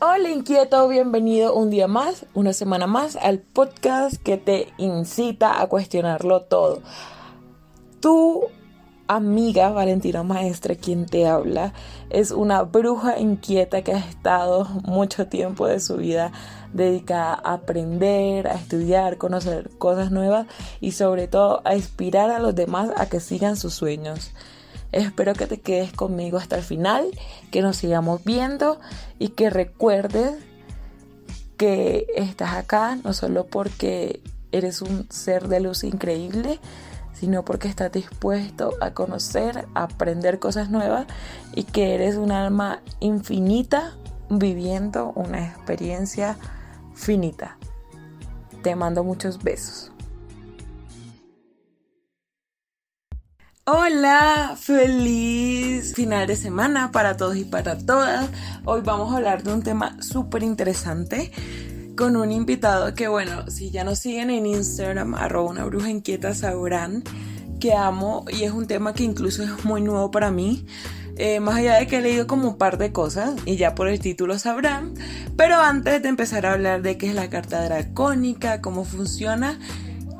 Hola inquieto, bienvenido un día más, una semana más al podcast que te incita a cuestionarlo todo. Tu amiga Valentina Maestra, quien te habla, es una bruja inquieta que ha estado mucho tiempo de su vida dedicada a aprender, a estudiar, conocer cosas nuevas y sobre todo a inspirar a los demás a que sigan sus sueños. Espero que te quedes conmigo hasta el final, que nos sigamos viendo y que recuerdes que estás acá no solo porque eres un ser de luz increíble, sino porque estás dispuesto a conocer, a aprender cosas nuevas y que eres un alma infinita viviendo una experiencia finita. Te mando muchos besos. Hola, feliz final de semana para todos y para todas. Hoy vamos a hablar de un tema súper interesante con un invitado que, bueno, si ya nos siguen en Instagram, arroba una bruja inquieta, sabrán que amo y es un tema que incluso es muy nuevo para mí. Eh, más allá de que he leído como un par de cosas y ya por el título sabrán. Pero antes de empezar a hablar de qué es la carta dracónica, cómo funciona,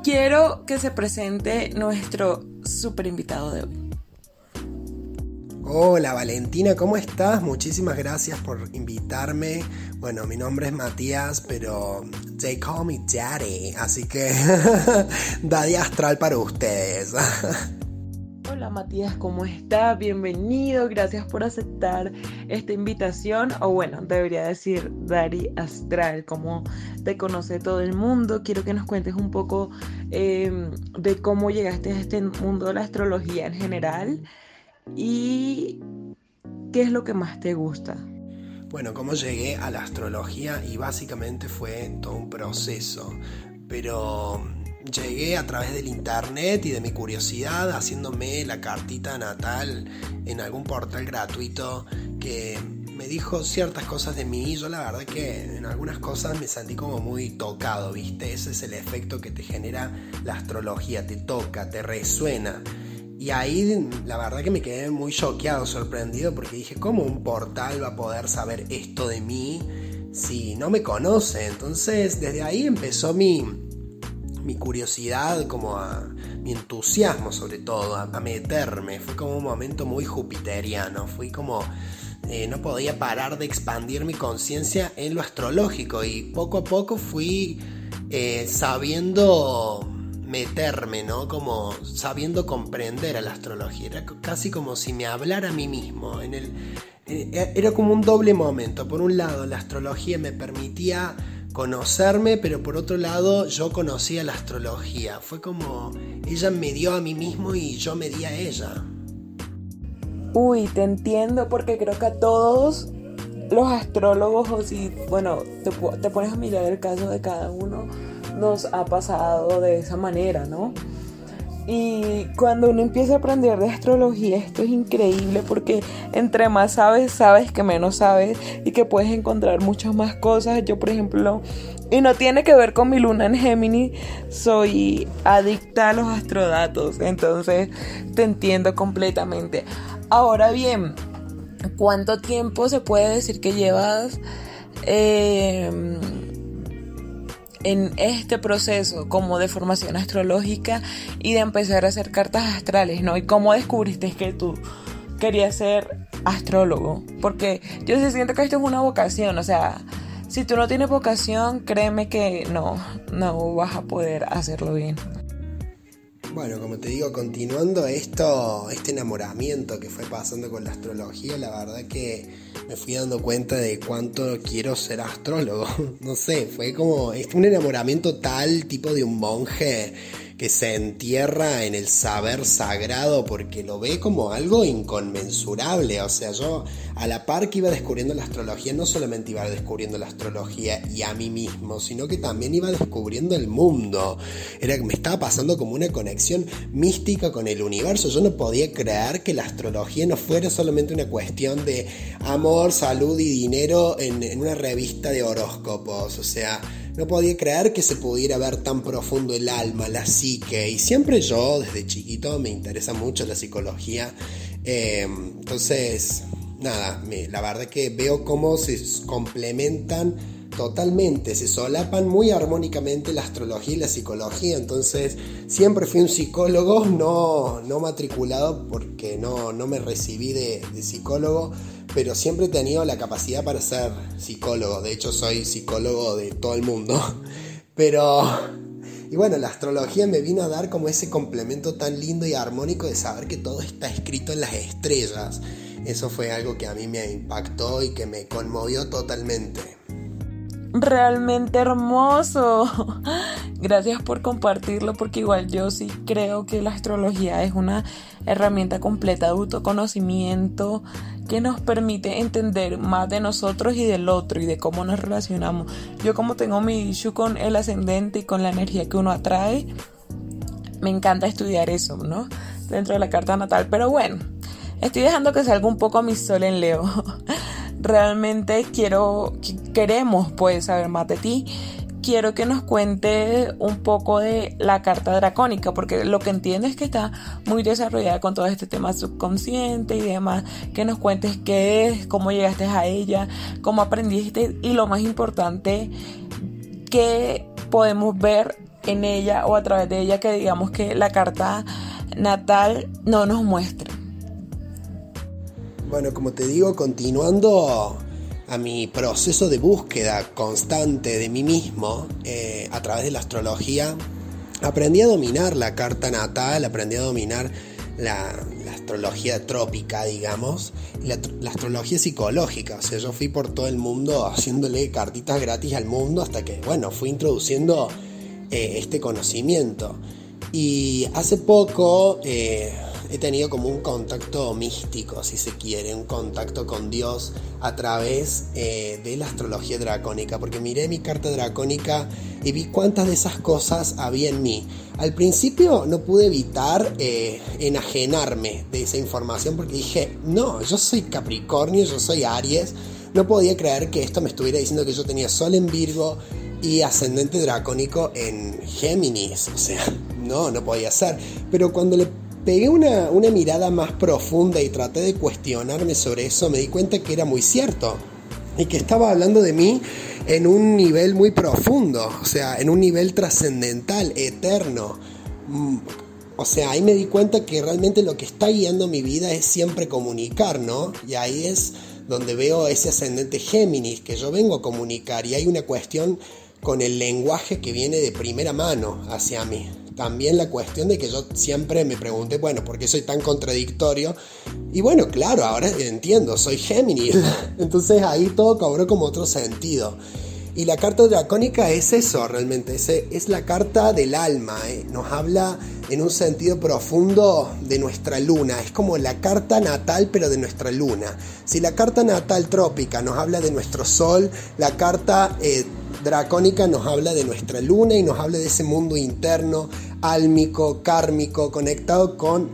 quiero que se presente nuestro super invitado de hoy. Hola Valentina, ¿cómo estás? Muchísimas gracias por invitarme. Bueno, mi nombre es Matías, pero they call me Daddy, así que Daddy Astral para ustedes. Hola Matías, ¿cómo estás? Bienvenido, gracias por aceptar esta invitación, o bueno, debería decir Dari Astral, como te conoce todo el mundo. Quiero que nos cuentes un poco em, de cómo llegaste a este mundo de la astrología en general y qué es lo que más te gusta. Bueno, cómo llegué a la astrología y básicamente fue todo un proceso, pero llegué a través del internet y de mi curiosidad haciéndome la cartita natal en algún portal gratuito que me dijo ciertas cosas de mí. Yo la verdad que en algunas cosas me sentí como muy tocado, ¿viste? Ese es el efecto que te genera la astrología, te toca, te resuena. Y ahí la verdad que me quedé muy choqueado, sorprendido, porque dije, ¿cómo un portal va a poder saber esto de mí si no me conoce? Entonces desde ahí empezó mi, mi curiosidad, como a mi entusiasmo sobre todo, a, meterme. Fue como un momento muy jupiteriano, fui como... Eh, no podía parar de expandir mi conciencia en lo astrológico y poco a poco fui eh, sabiendo meterme, ¿no? Como sabiendo comprender a la astrología. Era casi como si me hablara a mí mismo. En el, eh, era como un doble momento. Por un lado, la astrología me permitía conocerme, pero por otro lado yo conocía la astrología. Fue como ella me dio a mí mismo y yo me di a ella. Uy, te entiendo porque creo que a todos los astrólogos, o si, bueno, te, te pones a mirar el caso de cada uno, nos ha pasado de esa manera, ¿no? Y cuando uno empieza a aprender de astrología, esto es increíble porque entre más sabes, sabes que menos sabes y que puedes encontrar muchas más cosas. Yo, por ejemplo, y no tiene que ver con mi luna en Géminis, soy adicta a los astrodatos, entonces te entiendo completamente. Ahora bien, ¿cuánto tiempo se puede decir que llevas? Eh, en este proceso como de formación astrológica y de empezar a hacer cartas astrales, ¿no? Y cómo descubriste que tú querías ser astrólogo, porque yo se siento que esto es una vocación, o sea, si tú no tienes vocación, créeme que no, no vas a poder hacerlo bien. Bueno, como te digo, continuando esto, este enamoramiento que fue pasando con la astrología, la verdad que me fui dando cuenta de cuánto quiero ser astrólogo. No sé, fue como un enamoramiento tal tipo de un monje que se entierra en el saber sagrado porque lo ve como algo inconmensurable. O sea, yo a la par que iba descubriendo la astrología, no solamente iba descubriendo la astrología y a mí mismo, sino que también iba descubriendo el mundo. Era me estaba pasando como una conexión mística con el universo. Yo no podía creer que la astrología no fuera solamente una cuestión de amor, salud y dinero en una revista de horóscopos. O sea, no podía creer que se pudiera ver tan profundo el alma, la psique. Y siempre yo, desde chiquito, me interesa mucho la psicología. Eh, entonces, nada, la verdad que veo cómo se complementan totalmente, se solapan muy armónicamente la astrología y la psicología, entonces siempre fui un psicólogo no, no matriculado porque no, no me recibí de, de, psicólogo, pero siempre he tenido la capacidad para ser psicólogo, de hecho soy psicólogo de todo el mundo, pero... Y bueno, la astrología me vino a dar como ese complemento tan lindo y armónico de saber que todo está escrito en las estrellas. Eso fue algo que a mí me impactó y que me conmovió totalmente realmente hermoso. Gracias por compartirlo porque igual yo sí creo que la astrología es una herramienta completa de autoconocimiento que nos permite entender más de nosotros y del otro y de cómo nos relacionamos. Yo como tengo mi issue con el ascendente y con la energía que uno atrae, me encanta estudiar eso, ¿no? Dentro de la carta natal. Pero bueno, estoy dejando que salga un poco mi sol en Leo. realmente quiero, queremos pues saber más de ti. Quiero que nos cuente un poco de la carta dracónica, porque lo que entiendo es que está muy desarrollada con todo este tema subconsciente y demás. Que nos cuentes qué es, cómo llegaste a ella, cómo aprendiste y lo más importante, qué podemos ver en ella o a través de ella que digamos que la carta natal no nos muestra. Bueno, como te digo, continuando a mi proceso de búsqueda constante de mí mismo eh, a través de la astrología, aprendí a dominar la carta natal, aprendí a dominar la, astrología trópica, digamos, la, astrología psicológica. O sea, yo fui por todo el mundo haciéndole cartitas gratis al mundo hasta que, bueno, fui introduciendo eh, este conocimiento. Y hace poco... Eh, he tenido como un contacto místico, si se quiere, un contacto con Dios a través eh, de la astrología dracónica, porque miré mi carta dracónica y vi cuántas de esas cosas había en mí. Al principio no pude evitar eh, enajenarme de esa información porque dije, no, yo soy Capricornio, yo soy Aries, no podía creer que esto me estuviera diciendo que yo tenía Sol en Virgo y ascendente dracónico en Géminis, o sea, no, no podía ser. Pero cuando le pegué una, mirada más profunda y traté de cuestionarme sobre eso, me di cuenta que era muy cierto y que estaba hablando de mí en un nivel muy profundo, o sea, en un nivel trascendental, eterno. Mm, o sea, ahí me di cuenta que realmente lo que está guiando mi vida es siempre comunicar, ¿no? Y ahí es donde veo ese ascendente Géminis que yo vengo a comunicar y hay una cuestión con el lenguaje que viene de primera mano hacia mí también la cuestión de que yo siempre me pregunté, bueno, ¿por qué soy tan contradictorio? Y bueno, claro, ahora entiendo, soy Géminis. Entonces ahí todo cobró como otro sentido. Y la carta dracónica es eso realmente, es, es la carta del alma, ¿eh? nos habla en un sentido profundo de nuestra luna, es como la carta natal pero de nuestra luna. Si la carta natal trópica nos habla de nuestro sol, la carta eh, dracónica nos habla de nuestra luna y nos habla de ese mundo interno, álmico, kármico, conectado con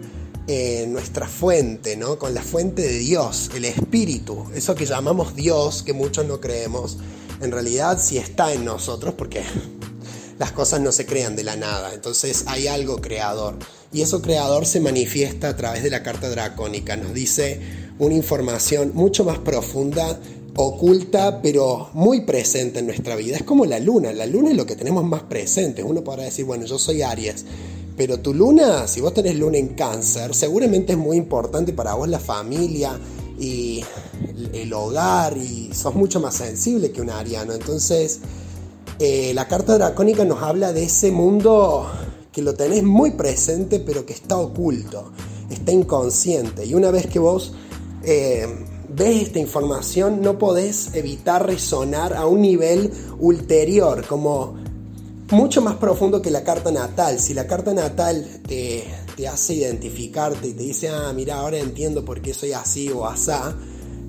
eh, nuestra fuente, ¿no? Con la fuente de Dios, el espíritu, eso que llamamos Dios, que muchos no creemos, en realidad sí está en nosotros porque las cosas no se crean de la nada, entonces hay algo creador. Y eso creador se manifiesta a través de la carta dracónica, nos dice una información mucho más profunda oculta pero muy presente en nuestra vida. Es como la luna, la luna es lo que tenemos más presente. Uno podrá decir, bueno, yo soy Aries, pero tu luna, si vos tenés luna en cáncer, seguramente es muy importante para vos la familia y el hogar y sos mucho más sensible que un ariano. Entonces, eh, la carta dracónica nos habla de ese mundo que lo tenés muy presente pero que está oculto, está inconsciente. Y una vez que vos... Eh, ves esta información, no podés evitar resonar a un nivel ulterior, como mucho más profundo que la carta natal. Si la carta natal te, hace identificarte y te dice, ah, mira, ahora entiendo por qué soy así o asá,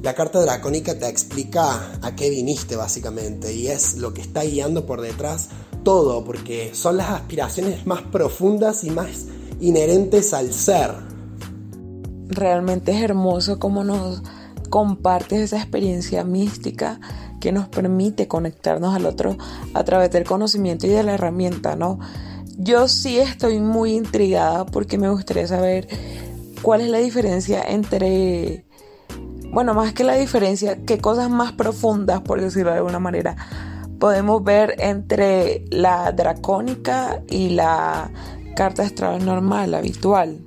la carta dracónica te explica a qué viniste básicamente y es lo que está guiando por detrás todo, porque son las aspiraciones más profundas y más inherentes al ser. Realmente es hermoso cómo nos compartes esa experiencia mística que nos permite conectarnos al otro a través del conocimiento y de la herramienta, ¿no? Yo sí estoy muy intrigada porque me gustaría saber cuál es la diferencia entre bueno, más que la diferencia, qué cosas más profundas, por decirlo de alguna manera, podemos ver entre la dracónica y la carta astral normal, habitual.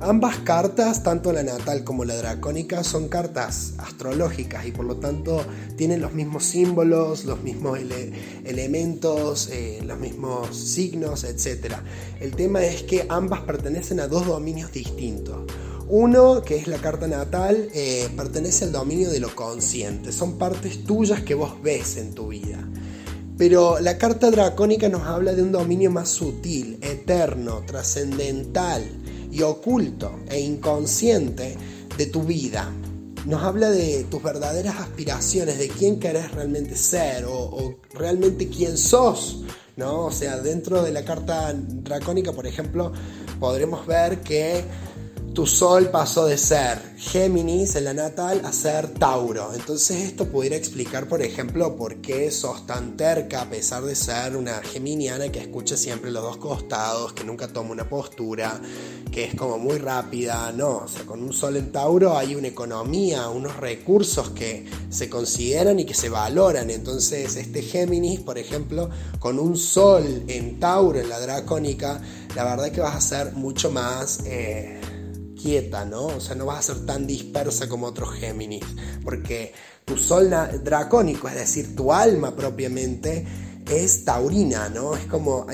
Ambas cartas, tanto la natal como la dracónica, son cartas astrológicas y por lo tanto tienen los mismos símbolos, los mismos elementos, eh, los mismos signos, etc. El tema es que ambas pertenecen a dos dominios distintos. Uno, que es la carta natal, eh, pertenece al dominio de lo consciente, son partes tuyas que vos ves en tu vida. Pero la carta dracónica nos habla de un dominio más sutil, eterno, trascendental y oculto e inconsciente de tu vida. Nos habla de tus verdaderas aspiraciones, de quién querés realmente ser o, realmente quién sos. ¿no? O sea, dentro de la carta dracónica, por ejemplo, podremos ver que tu sol pasó de ser Géminis en la natal a ser Tauro. Entonces esto pudiera explicar, por ejemplo, por qué sos tan terca a pesar de ser una geminiana que escucha siempre los dos costados, que nunca toma una postura, que es como muy rápida. No, o sea, con un sol en Tauro hay una economía, unos recursos que se consideran y que se valoran. Entonces este Géminis, por ejemplo, con un sol en Tauro en la dracónica, la verdad es que vas a ser mucho más... Eh, ¿no? O sea, no vas a ser tan dispersa como otros Géminis, porque tu sol dracónico, es decir, tu alma propiamente, es taurina, ¿no? Es como,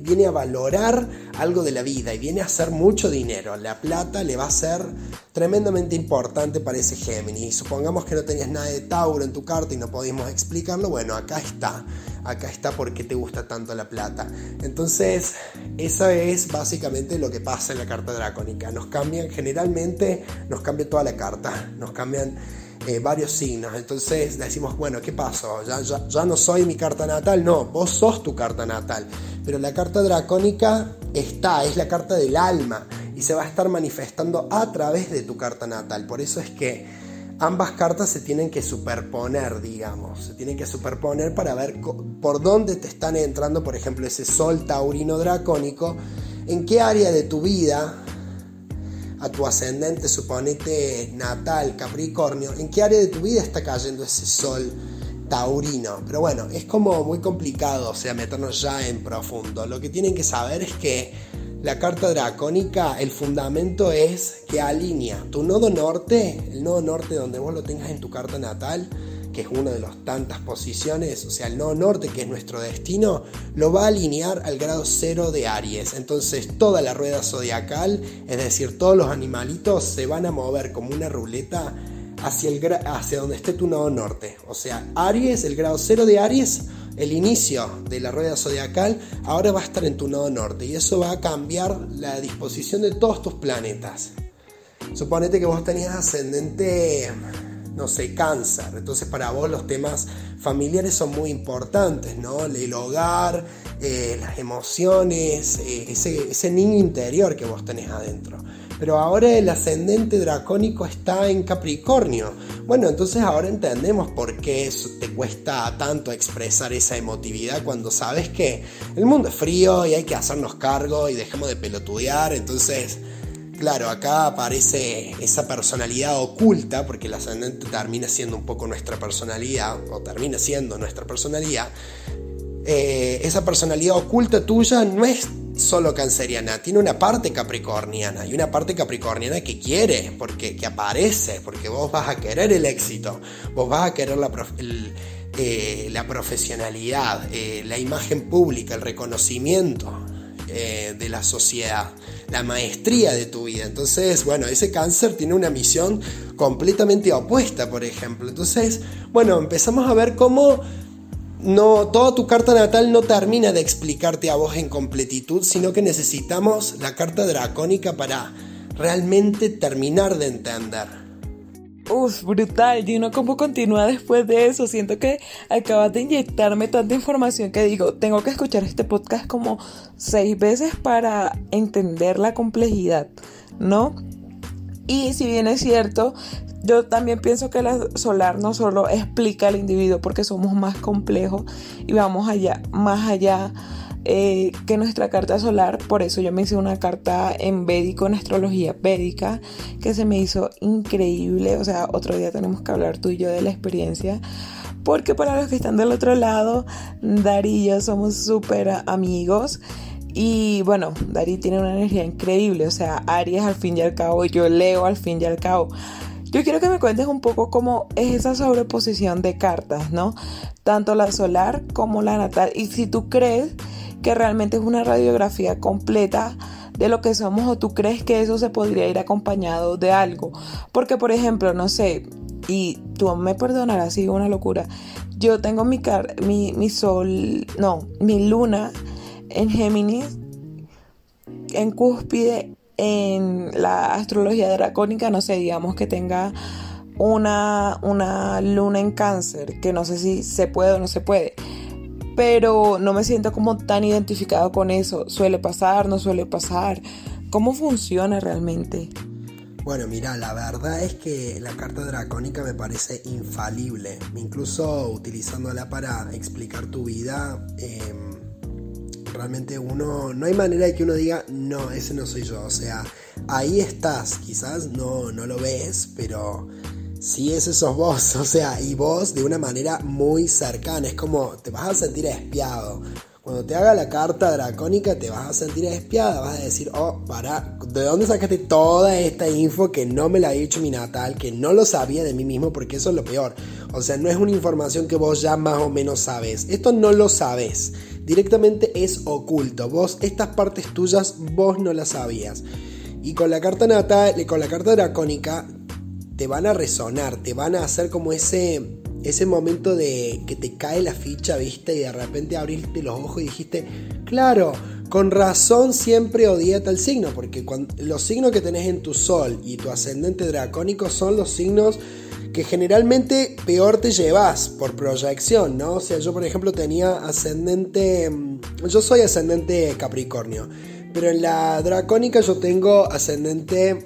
viene a valorar algo de la vida y viene a hacer mucho dinero. La plata le va a ser tremendamente importante para ese Géminis. Supongamos que no tenías nada de Tauro en tu carta y no podíamos explicarlo, bueno, acá está. Acá está porque te gusta tanto la plata. Entonces, eso es básicamente lo que pasa en la carta dracónica. Nos cambian, generalmente nos cambia toda la carta. Nos cambian eh, varios signos. Entonces decimos, bueno, ¿qué pasó? Ya, ya, no soy mi carta natal. No, vos sos tu carta natal. Pero la carta dracónica está, es la carta del alma y se va a estar manifestando a través de tu carta natal. Por eso es que ambas cartas se tienen que superponer, digamos. Se tienen que superponer para ver por dónde te están entrando, por ejemplo, ese sol taurino dracónico, en qué área de tu vida a tu ascendente, suponete natal, Capricornio, ¿en qué área de tu vida está cayendo ese sol taurino? Pero bueno, es como muy complicado, o sea, meternos ya en profundo. Lo que tienen que saber es que la carta dracónica, el fundamento es que alinea tu nodo norte, el nodo norte donde vos lo tengas en tu carta natal, que es una de las tantas posiciones, o sea, el nodo norte, que es nuestro destino, lo va a alinear al grado cero de Aries. Entonces, toda la rueda zodiacal, es decir, todos los animalitos se van a mover como una ruleta hacia, el, hacia donde esté tu nodo norte. O sea, Aries, el grado cero de Aries, el inicio de la rueda zodiacal, ahora va a estar en tu nodo norte y eso va a cambiar la disposición de todos tus planetas. Suponete que vos tenías ascendente no sé, cáncer. Entonces para vos los temas familiares son muy importantes, ¿no? El hogar, eh, las emociones, eh, ese, ese niño interior que vos tenés adentro. Pero ahora el ascendente dracónico está en Capricornio. Bueno, entonces ahora entendemos por qué te cuesta tanto expresar esa emotividad cuando sabes que el mundo es frío y hay que hacernos cargo y dejemos de pelotudear. Entonces Claro, acá aparece esa personalidad oculta, porque el ascendente termina siendo un poco nuestra personalidad, o termina siendo nuestra personalidad. Eh, esa personalidad oculta tuya no es solo canceriana, tiene una parte capricorniana y una parte capricorniana que quiere, porque que aparece, porque vos vas a querer el éxito, vos vas a querer la, eh, profesionalidad, eh, la imagen pública, el reconocimiento de la sociedad la maestría de tu vida. Entonces, bueno, ese cáncer tiene una misión completamente opuesta, por ejemplo. Entonces, bueno, empezamos a ver cómo no, toda tu carta natal no termina de explicarte a vos en completitud, sino que necesitamos la carta dracónica para realmente terminar de entender. Uf, brutal. Y uno cómo continúa después de eso. Siento que acabas de inyectarme tanta información que digo, tengo que escuchar este podcast como seis veces para entender la complejidad, ¿no? Y si bien es cierto, yo también pienso que la solar no solo explica al individuo porque somos más complejos y vamos allá, más allá eh, que nuestra carta solar, por eso yo me hice una carta en védico, en astrología védica, que se me hizo increíble. O sea, otro día tenemos que hablar tú y yo de la experiencia. Porque para los que están del otro lado, Dari y yo somos súper amigos. Y bueno, Dari tiene una energía increíble. O sea, Aries al fin y al cabo, yo leo al fin y al cabo. Yo quiero que me cuentes un poco cómo es esa sobreposición de cartas, ¿no? Tanto la solar como la natal. Y si tú crees que realmente es una radiografía completa de lo que somos o tú crees que eso se podría ir acompañado de algo. Porque, por ejemplo, no sé, y tú me perdonarás si una locura, yo tengo mi, mi, mi sol, no, mi luna en Géminis, en cúspide, en la astrología dracónica, no sé, digamos que tenga una, una luna en cáncer, que no sé si se puede o no se puede pero no me siento como tan identificado con eso. Suele pasar, no suele pasar. ¿Cómo funciona realmente? Bueno, mira, la verdad es que la carta dracónica me parece infalible. Incluso utilizándola para explicar tu vida, em, realmente uno, no hay manera de que uno diga, no, ese no soy yo. O sea, ahí estás, quizás no, no lo ves, pero Sí, ese sos vos, o sea, y vos de una manera muy cercana, es como te vas a sentir espiado. Cuando te haga la carta dracónica te vas a sentir espiada, vas a decir, oh, para, ¿de dónde sacaste toda esta info que no me la ha dicho mi natal, que no lo sabía de mí mismo, porque eso es lo peor. O sea, no es una información que vos ya más o menos sabes, esto no lo sabes, directamente es oculto, vos, estas partes tuyas, vos no las sabías. Y con la carta natal, con la carta dracónica, te van a resonar, te van a hacer como ese, ese momento de que te cae la ficha, viste, y de repente abriste los ojos y dijiste, claro, con razón siempre odié tal signo, porque los signos que tenés en tu sol y tu ascendente dracónico son los signos que generalmente peor te llevas por proyección, ¿no? O sea, yo por ejemplo tenía ascendente, mm, yo soy ascendente Capricornio, pero en la dracónica yo tengo ascendente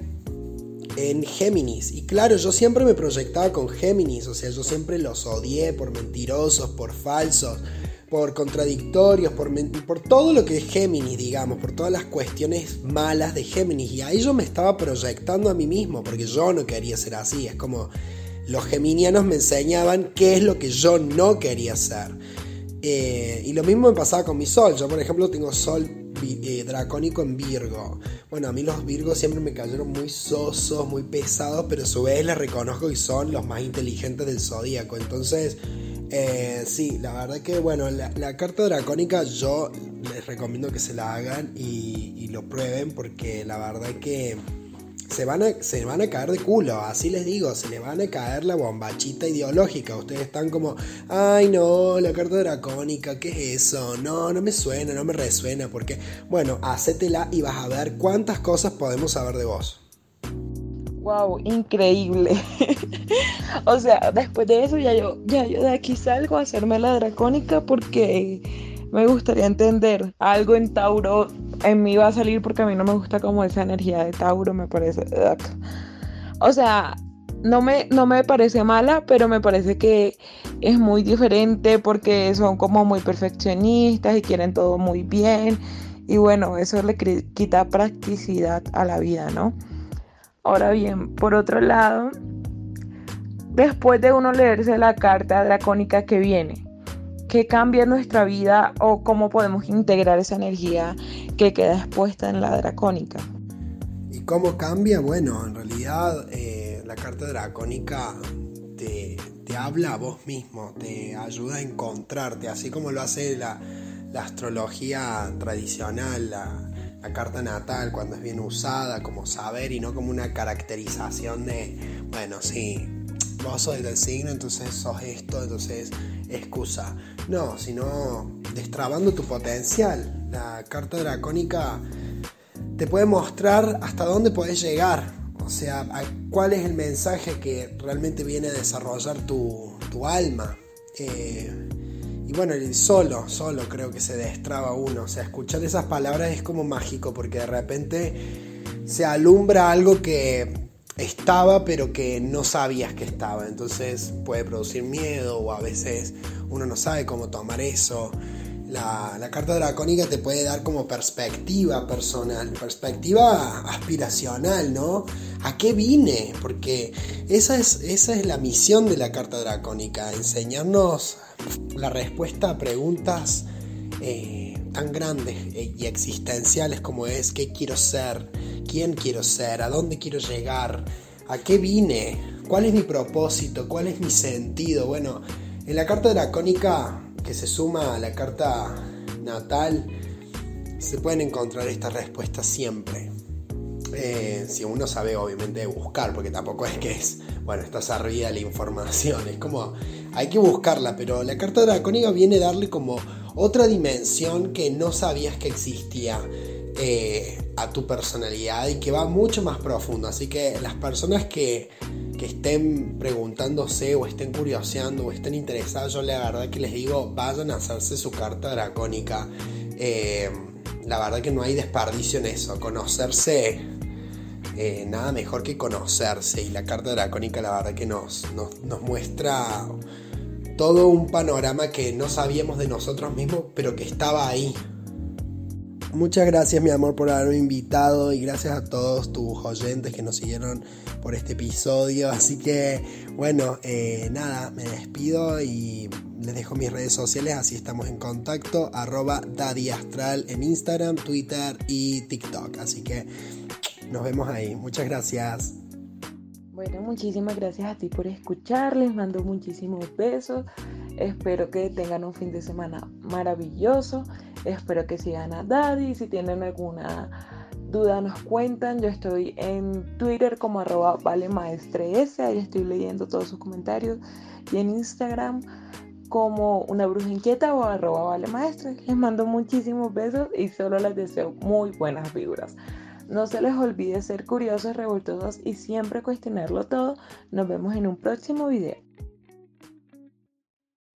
en Géminis. Y claro, yo siempre me proyectaba con Géminis, o sea, yo siempre los odié por mentirosos, por falsos, por contradictorios, por, por todo lo que es Géminis, digamos, por todas las cuestiones malas de Géminis. Y ahí yo me estaba proyectando a mí mismo, porque yo no quería ser así. Es como los geminianos me enseñaban qué es lo que yo no quería ser. Eh, y lo mismo me pasaba con mi sol. Yo, por ejemplo, tengo sol eh, dracónico en Virgo. Bueno, a mí los Virgos siempre me cayeron muy sosos, muy pesados, pero a su vez les reconozco que son los más inteligentes del zodíaco. Entonces, eh, sí, la verdad que, bueno, la, carta dracónica yo les recomiendo que se la hagan y, y lo prueben porque la verdad que se van, a, se van a caer de culo, así les digo, se les van a caer la bombachita ideológica. Ustedes están como, ay no, la carta dracónica, ¿qué es eso? No, no me suena, no me resuena, porque, bueno, hacétela y vas a ver cuántas cosas podemos saber de vos. Wow, increíble. o sea, después de eso ya yo, ya yo de aquí salgo a hacerme la dracónica porque me gustaría entender algo en Tauro en mí va a salir porque a mí no me gusta como esa energía de Tauro, me parece... O sea, no me, no me parece mala, pero me parece que es muy diferente porque son como muy perfeccionistas y quieren todo muy bien. Y bueno, eso le quita practicidad a la vida, ¿no? Ahora bien, por otro lado, después de uno leerse la carta dracónica que viene, ¿qué cambia nuestra vida o cómo podemos integrar esa energía que queda expuesta en la dracónica. ¿Y cómo cambia? Bueno, en realidad eh, la carta dracónica te, habla a vos mismo, te ayuda a encontrarte, así como lo hace la, astrología tradicional, la, carta natal, cuando es bien usada como saber y no como una caracterización de, bueno, sí, vos sos del signo, entonces sos esto, entonces excusa. No, sino destrabando tu potencial, la carta dracónica te puede mostrar hasta dónde puedes llegar, o sea, cuál es el mensaje que realmente viene a desarrollar tu, alma. Eh, y bueno, solo, solo creo que se destraba uno. O sea, escuchar esas palabras es como mágico porque de repente se alumbra algo que estaba pero que no sabías que estaba. Entonces puede producir miedo o a veces uno no sabe cómo tomar eso. La, carta dracónica te puede dar como perspectiva personal, perspectiva aspiracional, ¿no? ¿A qué vine? Porque esa es, esa es la misión de la carta dracónica, enseñarnos la respuesta a preguntas eh, tan grandes y existenciales como es qué quiero ser, quién quiero ser, a dónde quiero llegar, a qué vine, cuál es mi propósito, cuál es mi sentido. Bueno, en la carta dracónica que se suma a la carta natal, se pueden encontrar estas respuestas siempre. Eh, si uno sabe obviamente buscar, porque tampoco es que es, bueno, estás arriba la información, es como, hay que buscarla, pero la carta dracónica viene a darle como otra dimensión que no sabías que existía eh, a tu personalidad y que va mucho más profundo, así que las personas que que estén preguntándose o estén curioseando o estén interesados, yo la verdad que les digo, vayan a hacerse su carta dracónica. Eh, la verdad que no hay desperdicio en eso. Conocerse, eh, nada mejor que conocerse. Y la carta dracónica la verdad que nos, nos muestra todo un panorama que no sabíamos de nosotros mismos, pero que estaba ahí. Muchas gracias mi amor por haberme invitado y gracias a todos tus oyentes que nos siguieron por este episodio. Así que bueno, eh, nada, me despido y les dejo mis redes sociales, así estamos en contacto, arroba Daddy Astral en Instagram, Twitter y TikTok. Así que nos vemos ahí. Muchas gracias. Bueno, muchísimas gracias a ti por escuchar, les mando muchísimos besos, espero que tengan un fin de semana maravilloso. Espero que sigan a Daddy. Si tienen alguna duda nos cuentan. Yo estoy en Twitter como arroba valemaestres. Ahí estoy leyendo todos sus comentarios. Y en Instagram como una bruja inquieta o arroba valemaestre. Les mando muchísimos besos y solo les deseo muy buenas figuras. No se les olvide ser curiosos, revoltosos y siempre cuestionarlo todo. Nos vemos en un próximo video.